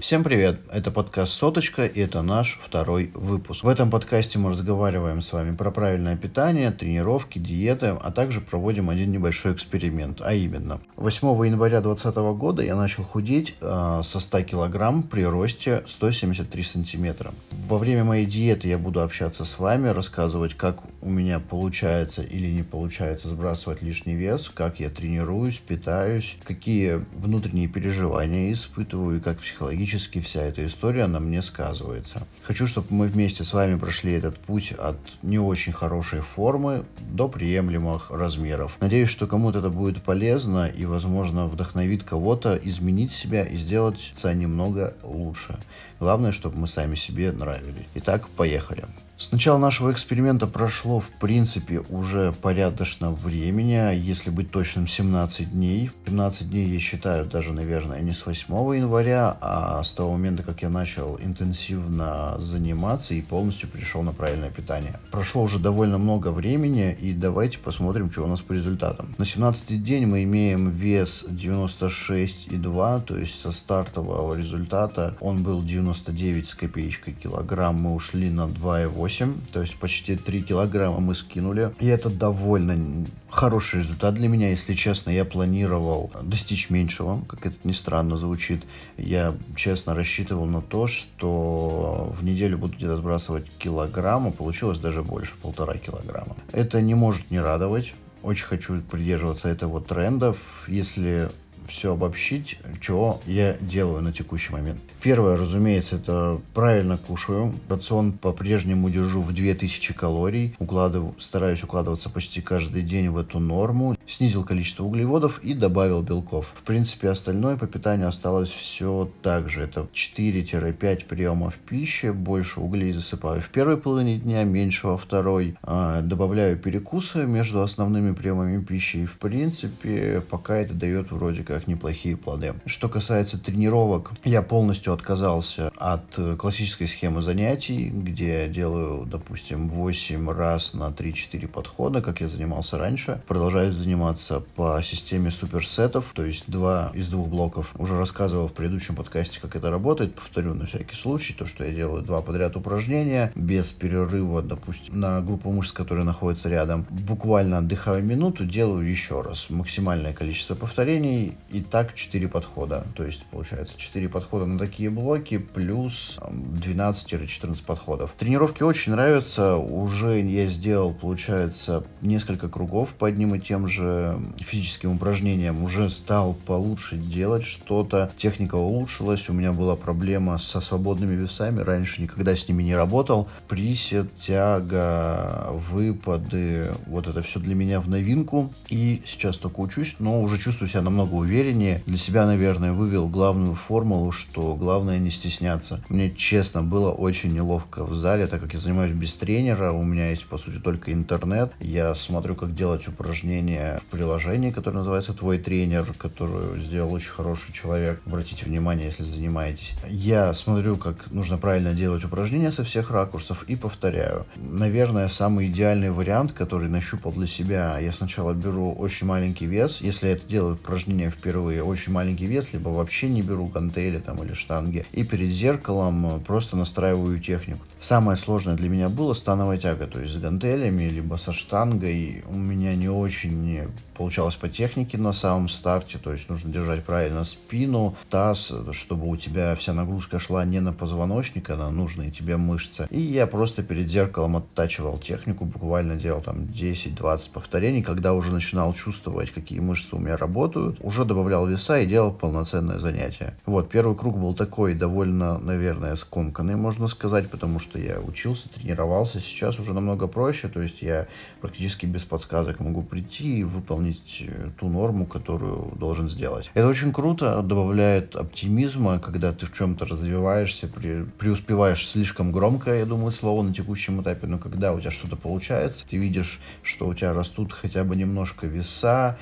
Всем привет! Это подкаст «Соточка» и это наш второй выпуск. В этом подкасте мы разговариваем с вами про правильное питание, тренировки, диеты, а также проводим один небольшой эксперимент, а именно 8 января 2020 года я начал худеть э, со 100 килограмм при росте 173 сантиметра. Во время моей диеты я буду общаться с вами, рассказывать, как у меня получается или не получается сбрасывать лишний вес, как я тренируюсь, питаюсь, какие внутренние переживания испытываю и как психологически фактически вся эта история на мне сказывается. Хочу, чтобы мы вместе с вами прошли этот путь от не очень хорошей формы до приемлемых размеров. Надеюсь, что кому-то это будет полезно и, возможно, вдохновит кого-то изменить себя и сделать себя немного лучше. Главное, чтобы мы сами себе нравились. Итак, поехали. С начала нашего эксперимента прошло, в принципе, уже порядочно времени, если быть точным, 17 дней. 17 дней я считаю даже, наверное, не с 8 января, а с того момента, как я начал интенсивно заниматься и полностью перешел на правильное питание. Прошло уже довольно много времени, и давайте посмотрим, что у нас по результатам. На 17 день мы имеем вес 96,2, то есть со стартового результата он был 99 с копеечкой килограмм, мы ушли на 2,8 8, то есть почти 3 килограмма мы скинули. И это довольно хороший результат для меня, если честно. Я планировал достичь меньшего, как это ни странно звучит. Я честно рассчитывал на то, что в неделю буду где-то сбрасывать килограмм, а получилось даже больше, полтора килограмма. Это не может не радовать. Очень хочу придерживаться этого тренда. Если все обобщить, что я делаю на текущий момент. Первое, разумеется, это правильно кушаю. Рацион по-прежнему держу в 2000 калорий. Укладываю, стараюсь укладываться почти каждый день в эту норму. Снизил количество углеводов и добавил белков. В принципе, остальное по питанию осталось все так же. Это 4-5 приемов пищи. Больше углей засыпаю в первой половине дня, меньше во второй. А, добавляю перекусы между основными приемами пищи. И, в принципе, пока это дает вроде как неплохие плоды. Что касается тренировок, я полностью отказался от классической схемы занятий, где я делаю, допустим, 8 раз на 3-4 подхода, как я занимался раньше. Продолжаю заниматься по системе суперсетов, то есть два из двух блоков. Уже рассказывал в предыдущем подкасте, как это работает. Повторю на всякий случай, то, что я делаю два подряд упражнения без перерыва, допустим, на группу мышц, которые находятся рядом. Буквально отдыхаю минуту, делаю еще раз максимальное количество повторений и так 4 подхода. То есть, получается, 4 подхода на такие блоки плюс 12-14 подходов. Тренировки очень нравятся. Уже я сделал, получается, несколько кругов по одним и тем же физическим упражнениям. Уже стал получше делать что-то. Техника улучшилась. У меня была проблема со свободными весами. Раньше никогда с ними не работал. Присед, тяга, выпады. Вот это все для меня в новинку. И сейчас только учусь, но уже чувствую себя намного увереннее. Для себя, наверное, вывел главную формулу, что главное не стесняться. Мне, честно, было очень неловко в зале, так как я занимаюсь без тренера, у меня есть, по сути, только интернет. Я смотрю, как делать упражнения в приложении, которое называется «Твой тренер», которую сделал очень хороший человек. Обратите внимание, если занимаетесь. Я смотрю, как нужно правильно делать упражнения со всех ракурсов и повторяю. Наверное, самый идеальный вариант, который нащупал для себя, я сначала беру очень маленький вес. Если я это делаю упражнение впервые очень маленький вес, либо вообще не беру гантели там или штанги. И перед зеркалом просто настраиваю технику. Самое сложное для меня было становая тяга, то есть с гантелями, либо со штангой. У меня не очень получалось по технике на самом старте, то есть нужно держать правильно спину, таз, чтобы у тебя вся нагрузка шла не на позвоночник, а на нужные тебе мышцы. И я просто перед зеркалом оттачивал технику, буквально делал там 10-20 повторений, когда уже начинал чувствовать, какие мышцы у меня работают, уже добавлял веса и делал полноценное занятие. Вот, первый круг был такой довольно, наверное, скомканный, можно сказать, потому что я учился, тренировался. Сейчас уже намного проще, то есть я практически без подсказок могу прийти и выполнить э, ту норму, которую должен сделать. Это очень круто, добавляет оптимизма, когда ты в чем-то развиваешься, преуспеваешь слишком громко, я думаю, слово на текущем этапе, но когда у тебя что-то получается, ты видишь, что у тебя растут хотя бы немножко веса,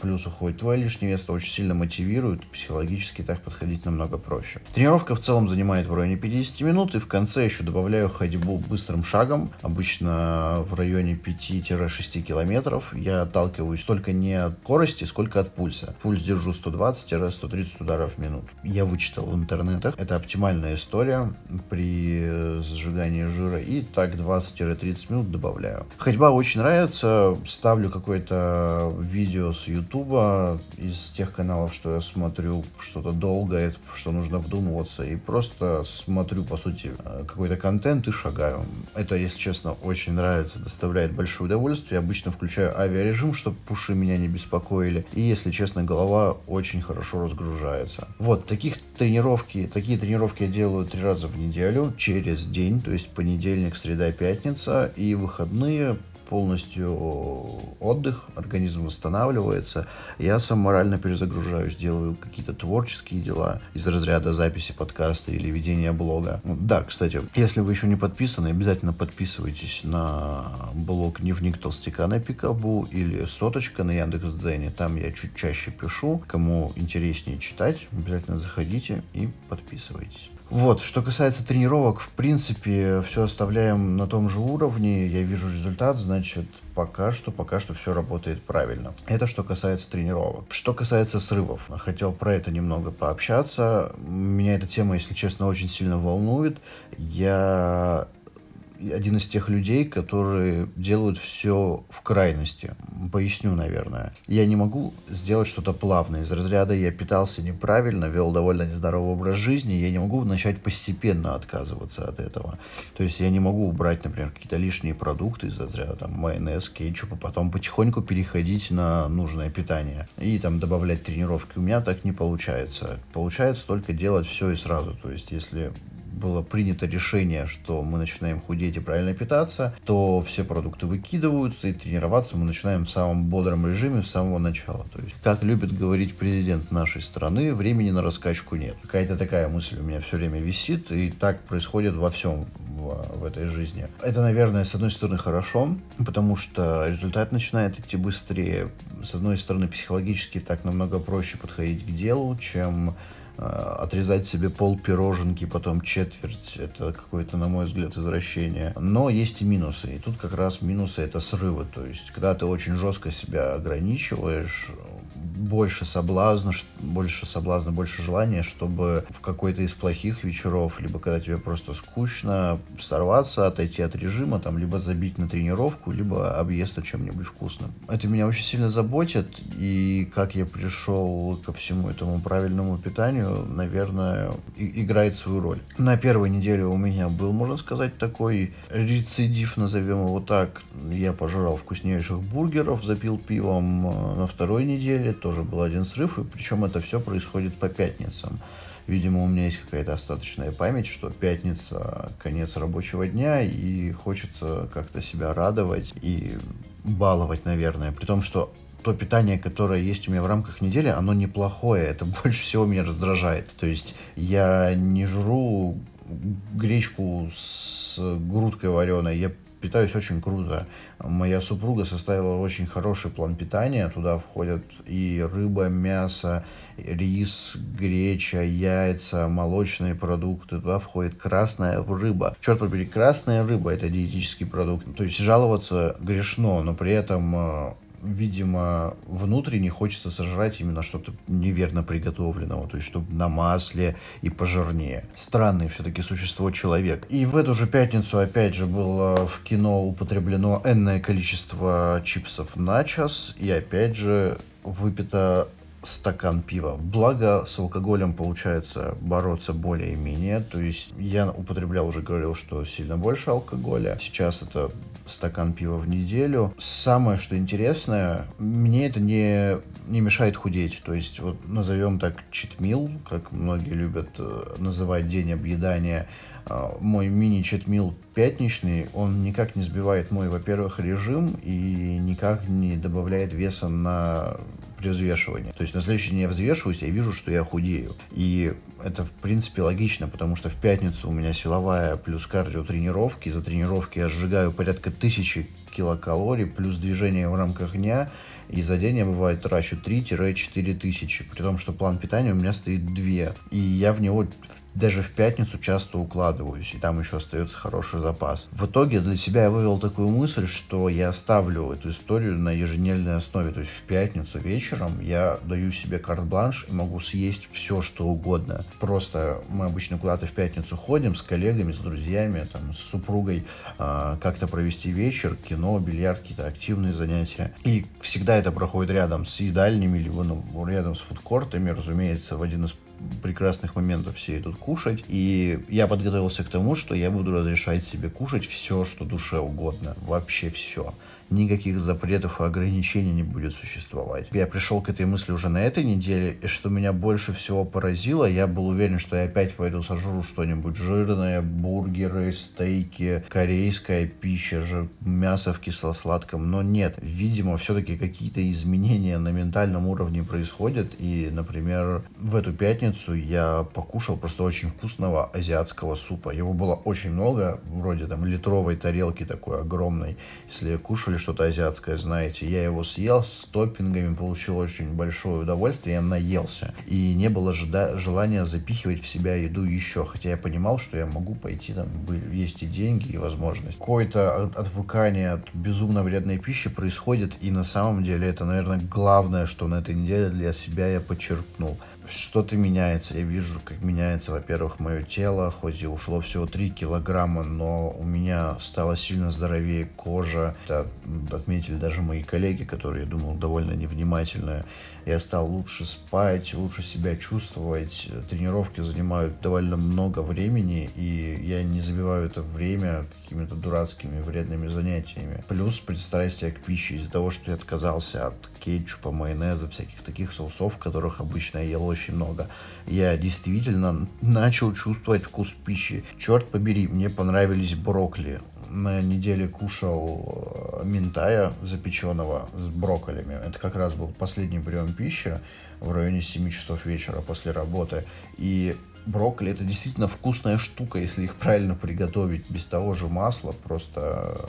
плюс уходит твой лишний вес, это очень сильно мотивирует, психологически так подходить намного проще. Тренировка в целом занимает в районе 50 минут, и в конце еще добавляю ходьбу быстрым шагом, обычно в районе 5-6 километров. Я отталкиваюсь только не от скорости, сколько от пульса. Пульс держу 120-130 ударов в минуту. Я вычитал в интернетах, это оптимальная история при сжигании жира, и так 20-30 минут добавляю. Ходьба очень нравится, ставлю какое-то видео с ютуба из тех каналов, что я смотрю что-то долгое, что нужно вдумываться, и просто смотрю, по сути, какой-то контент и шагаю. Это, если честно, очень нравится, доставляет большое удовольствие. Я обычно включаю авиарежим, чтобы пуши меня не беспокоили. И, если честно, голова очень хорошо разгружается. Вот, таких тренировки, такие тренировки я делаю три раза в неделю, через день, то есть понедельник, среда, пятница, и выходные полностью отдых, организм восстанавливается. Я сам морально перезагружаюсь, делаю какие-то творческие дела из разряда записи подкаста или ведения блога. Да, кстати, если вы еще не подписаны, обязательно подписывайтесь на блог Дневник Толстяка на Пикабу или Соточка на Яндекс.Дзене. Там я чуть чаще пишу. Кому интереснее читать, обязательно заходите и подписывайтесь. Вот, что касается тренировок, в принципе, все оставляем на том же уровне. Я вижу результат, значит, пока что, пока что все работает правильно. Это что касается тренировок. Что касается срывов, хотел про это немного пообщаться. Меня эта тема, если честно, очень сильно волнует. Я один из тех людей, которые делают все в крайности. Поясню, наверное. Я не могу сделать что-то плавное. Из разряда я питался неправильно, вел довольно нездоровый образ жизни, я не могу начать постепенно отказываться от этого. То есть я не могу убрать, например, какие-то лишние продукты из разряда там, майонез, кетчуп, а потом потихоньку переходить на нужное питание и там добавлять тренировки. У меня так не получается. Получается только делать все и сразу. То есть если было принято решение, что мы начинаем худеть и правильно питаться, то все продукты выкидываются, и тренироваться мы начинаем в самом бодром режиме с самого начала. То есть, как любит говорить президент нашей страны, времени на раскачку нет. Какая-то такая мысль у меня все время висит, и так происходит во всем в, в этой жизни. Это, наверное, с одной стороны хорошо, потому что результат начинает идти быстрее. С одной стороны, психологически так намного проще подходить к делу, чем отрезать себе пол пироженки, потом четверть, это какое-то, на мой взгляд, извращение. Но есть и минусы. И тут как раз минусы это срывы. То есть, когда ты очень жестко себя ограничиваешь, больше соблазна, больше соблазна, больше желания, чтобы в какой-то из плохих вечеров, либо когда тебе просто скучно, сорваться, отойти от режима, там, либо забить на тренировку, либо объесться чем-нибудь вкусным. Это меня очень сильно заботит, и как я пришел ко всему этому правильному питанию, наверное, играет свою роль. На первой неделе у меня был, можно сказать, такой рецидив, назовем его так. Я пожрал вкуснейших бургеров, запил пивом. На второй неделе тоже был один срыв, и причем это все происходит по пятницам. Видимо, у меня есть какая-то остаточная память, что пятница – конец рабочего дня, и хочется как-то себя радовать и баловать, наверное. При том, что то питание, которое есть у меня в рамках недели, оно неплохое. Это больше всего меня раздражает. То есть я не жру гречку с грудкой вареной, я питаюсь очень круто. Моя супруга составила очень хороший план питания. Туда входят и рыба, мясо, рис, греча, яйца, молочные продукты. Туда входит красная рыба. Черт побери, красная рыба – это диетический продукт. То есть жаловаться грешно, но при этом э, видимо, внутренне хочется сожрать именно что-то неверно приготовленного, то есть чтобы на масле и пожирнее. Странный все-таки существо человек. И в эту же пятницу, опять же, было в кино употреблено энное количество чипсов на час, и опять же выпито стакан пива. Благо, с алкоголем получается бороться более-менее. То есть я употреблял, уже говорил, что сильно больше алкоголя. Сейчас это стакан пива в неделю. Самое, что интересное, мне это не, не мешает худеть. То есть, вот назовем так читмил, как многие любят э, называть день объедания. а, мой мини-читмил пятничный, он никак не сбивает мой, во-первых, режим и никак не добавляет веса на при взвешивании. То есть на следующий день я взвешиваюсь, я вижу, что я худею. И это, в принципе, логично, потому что в пятницу у меня силовая плюс кардио тренировки. За тренировки я сжигаю порядка тысячи килокалорий, плюс движение в рамках дня. И за день я, бывает, трачу 3-4 тысячи. При том, что план питания у меня стоит 2. И я в него даже в пятницу часто укладываюсь, и там еще остается хороший запас. В итоге для себя я вывел такую мысль, что я ставлю эту историю на еженедельной основе. То есть в пятницу вечером я даю себе карт-бланш и могу съесть все, что угодно. Просто мы обычно куда-то в пятницу ходим с коллегами, с друзьями, там, с супругой, э, как-то провести вечер, кино, бильярд, какие-то активные занятия. И всегда это проходит рядом с едальнями, либо ну, рядом с фудкортами, разумеется, в один из прекрасных моментов все идут кушать. И я подготовился к тому, что я буду разрешать себе кушать все, что душе угодно. Вообще все никаких запретов и ограничений не будет существовать. Я пришел к этой мысли уже на этой неделе, и что меня больше всего поразило, я был уверен, что я опять пойду сожру что-нибудь жирное, бургеры, стейки, корейская пища, же мясо в кисло-сладком, но нет. Видимо, все-таки какие-то изменения на ментальном уровне происходят, и, например, в эту пятницу я покушал просто очень вкусного азиатского супа. Его было очень много, вроде там литровой тарелки такой огромной. Если кушали что-то азиатское, знаете. Я его съел с топпингами, получил очень большое удовольствие, я наелся. И не было желания запихивать в себя еду еще, хотя я понимал, что я могу пойти там, есть и деньги, и возможность. Какое-то отвыкание от безумно вредной пищи происходит, и на самом деле это, наверное, главное, что на этой неделе для себя я подчеркнул что-то меняется. Я вижу, как меняется, во-первых, мое тело, хоть и ушло всего 3 килограмма, но у меня стало сильно здоровее кожа. Это отметили даже мои коллеги, которые, я думал, довольно невнимательные. Я стал лучше спать, лучше себя чувствовать. Тренировки занимают довольно много времени, и я не забиваю это время какими-то дурацкими вредными занятиями. Плюс пристрастие к пище из-за того, что я отказался от кетчупа, майонеза, всяких таких соусов, которых обычно я ел очень много. Я действительно начал чувствовать вкус пищи. Черт побери, мне понравились брокколи. На неделе кушал э, ментая запеченного с брокколями. Это как раз был последний прием пищи в районе 7 часов вечера после работы. И брокколи это действительно вкусная штука, если их правильно приготовить, без того же масла, просто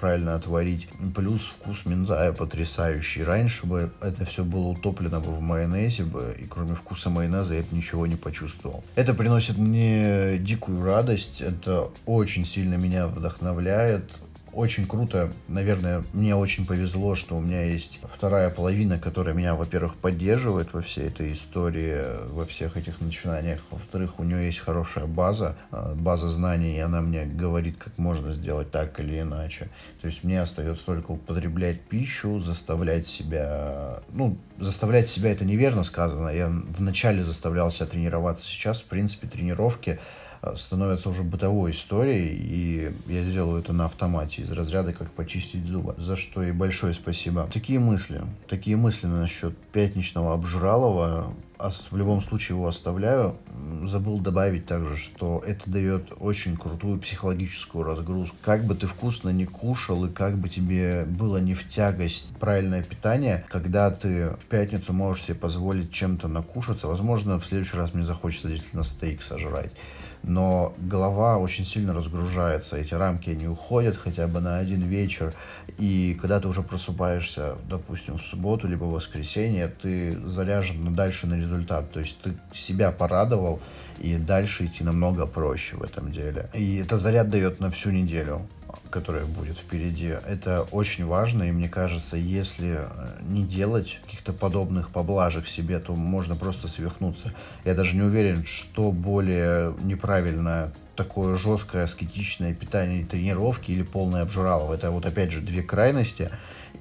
правильно отварить. Плюс вкус минзая потрясающий. Раньше бы это все было утоплено бы в майонезе бы, и кроме вкуса майонеза я бы ничего не почувствовал. Это приносит мне дикую радость, это очень сильно меня вдохновляет, очень круто. Наверное, мне очень повезло, что у меня есть вторая половина, которая меня, во-первых, поддерживает во всей этой истории, во всех этих начинаниях. Во-вторых, у нее есть хорошая база, а, база знаний, и она мне говорит, как можно сделать так или иначе. То есть мне остается только употреблять пищу, заставлять себя... Ну, заставлять себя это неверно сказано. Я вначале заставлял себя тренироваться. Сейчас, в принципе, тренировки становится уже бытовой историей, и я делаю это на автомате из разряда как почистить зубы, за что и большое спасибо. Такие мысли, такие мысли насчет пятничного обжралова, в любом случае его оставляю. Забыл добавить также, что это дает очень крутую психологическую разгрузку. Как бы ты вкусно не кушал и как бы тебе было не в тягость правильное питание, когда ты в пятницу можешь себе позволить чем-то накушаться, возможно, в следующий раз мне захочется действительно стейк сожрать но голова очень сильно разгружается, эти рамки не уходят хотя бы на один вечер, и когда ты уже просыпаешься, допустим, в субботу либо в воскресенье, ты заряжен дальше на результат, то есть ты себя порадовал, и дальше идти намного проще в этом деле. И это заряд дает на всю неделю которая будет впереди. Это очень важно, и мне кажется, если э, не делать каких-то подобных поблажек себе, то можно просто свихнуться. Я даже не уверен, что более неправильно такое жесткое аскетичное питание и тренировки или полное обжиралово. Это вот опять же две крайности.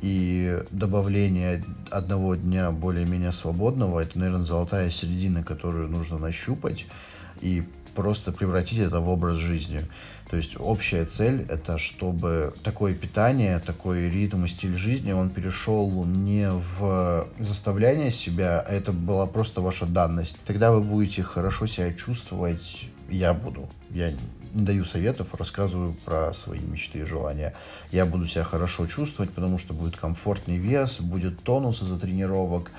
И добавление одного дня более-менее свободного, это, наверное, золотая середина, которую нужно нащупать. И просто превратить это в образ жизни. То есть общая цель это чтобы такое питание, такой ритм и стиль жизни, он перешел не в заставляние себя, а это была просто ваша данность. Тогда вы будете хорошо себя чувствовать, я буду. Я не даю советов, рассказываю про свои мечты и желания. Я буду себя хорошо чувствовать, потому что будет комфортный вес, будет тонус из-за тренировок,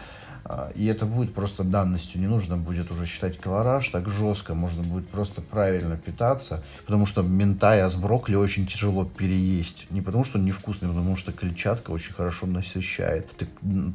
и это будет просто данностью. Не нужно будет уже считать колораж так жестко. Можно будет просто правильно питаться. Потому что ментая с брокколи очень тяжело переесть. Не потому что он невкусный, а потому что клетчатка очень хорошо насыщает. Ты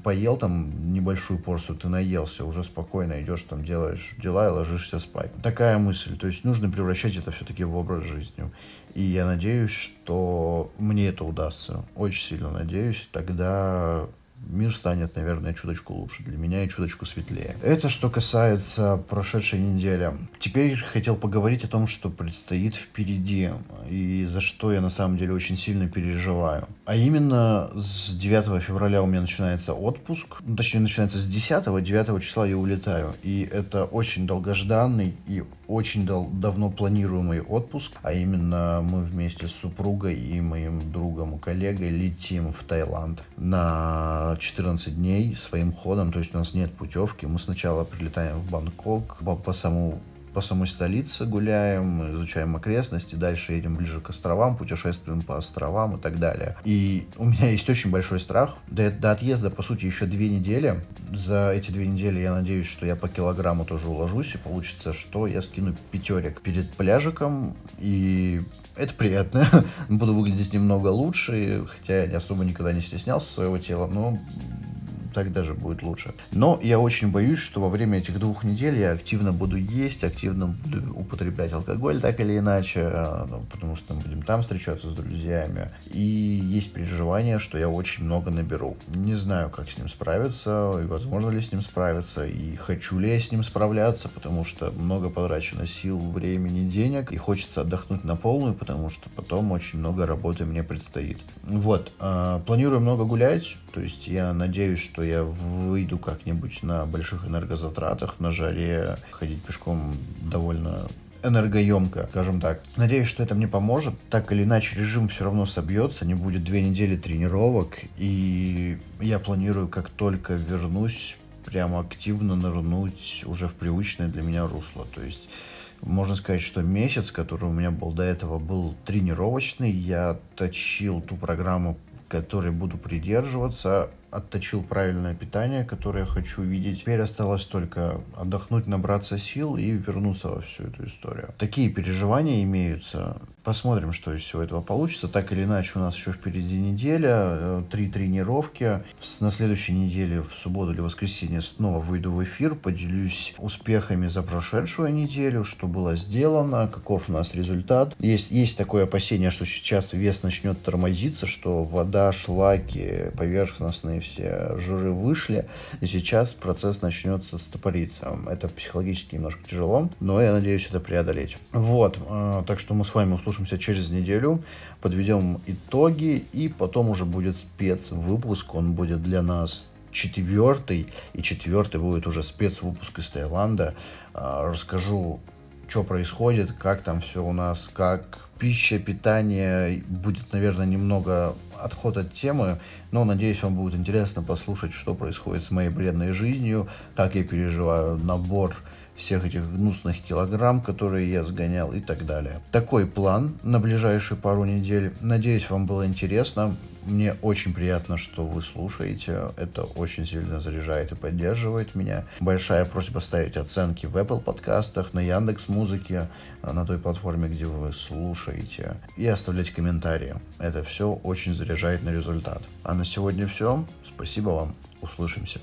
поел там небольшую порцию, ты наелся, уже спокойно идешь там, делаешь дела и ложишься спать. Такая мысль. То есть нужно превращать это все-таки в образ жизни. И я надеюсь, что мне это удастся. Очень сильно надеюсь. Тогда мир станет, наверное, чуточку лучше для меня и чуточку светлее. Это что касается прошедшей недели. Теперь хотел поговорить о том, что предстоит впереди и за что я на самом деле очень сильно переживаю. А именно с 9 февраля у меня начинается отпуск, ну, точнее начинается с 10, 9 числа я улетаю. И это очень долгожданный и очень дал, давно планируемый отпуск, а именно мы вместе с супругой и моим другом и коллегой летим в Таиланд на 14 дней своим ходом, то есть у нас нет путевки. Мы сначала прилетаем в Бангкок, по, по саму по самой столице гуляем, изучаем окрестности, дальше едем ближе к островам, путешествуем по островам и так далее. И у меня есть очень большой страх. До, до отъезда, по сути, еще две недели. За эти две недели я надеюсь, что я по килограмму тоже уложусь, и получится, что я скину пятерик перед пляжиком, и это приятно. Буду выглядеть немного лучше, хотя я особо никогда не стеснялся своего тела, но так даже будет лучше. Но я очень боюсь, что во время этих двух недель я активно буду есть, активно буду употреблять алкоголь так или иначе, э, ну, потому что мы будем там встречаться с друзьями. И есть переживание, что я очень много наберу. Не знаю, как с ним справиться, и возможно ли с ним справиться, и хочу ли я с ним справляться, потому что много потрачено сил, времени, денег, и хочется отдохнуть на полную, потому что потом очень много работы мне предстоит. Вот, э, планирую много гулять, то есть я надеюсь, что я выйду как-нибудь на больших энергозатратах, на жаре, ходить пешком довольно энергоемко, скажем так. Надеюсь, что это мне поможет. Так или иначе, режим все равно собьется, не будет две недели тренировок, и я планирую, как только вернусь, прямо активно нырнуть уже в привычное для меня русло. То есть можно сказать, что месяц, который у меня был до этого, был тренировочный. Я точил ту программу, которой буду придерживаться отточил правильное питание, которое я хочу видеть. Теперь осталось только отдохнуть, набраться сил и вернуться во всю эту историю. Такие переживания имеются. Посмотрим, что из всего этого получится. Так или иначе, у нас еще впереди неделя, э, три тренировки. На следующей неделе, в субботу или воскресенье, снова выйду в эфир, поделюсь успехами за прошедшую неделю, что было сделано, каков у нас результат. Есть, есть такое опасение, что сейчас вес начнет тормозиться, что вода, шлаки, поверхностные все жиры вышли, и сейчас процесс начнется стопориться. Это психологически немножко тяжело, но я надеюсь это преодолеть. Вот, э, так что мы с вами услышимся через неделю, подведем итоги, и потом уже будет спецвыпуск, он будет для нас четвертый, и четвертый будет уже спецвыпуск из Таиланда. Э, расскажу, что происходит, как там все у нас, как пища, питание будет, наверное, немного отход от темы, но надеюсь, вам будет интересно послушать, что происходит с моей бредной жизнью, как я переживаю набор всех этих гнусных килограмм, которые я сгонял и так далее. Такой план на ближайшие пару недель. Надеюсь, вам было интересно. Мне очень приятно, что вы слушаете. Это очень сильно заряжает и поддерживает меня. Большая просьба ставить оценки в Apple подкастах, на Яндекс Музыке, на той платформе, где вы слушаете. И оставлять комментарии. Это все очень заряжает на результат. А на сегодня все. Спасибо вам. Услышимся.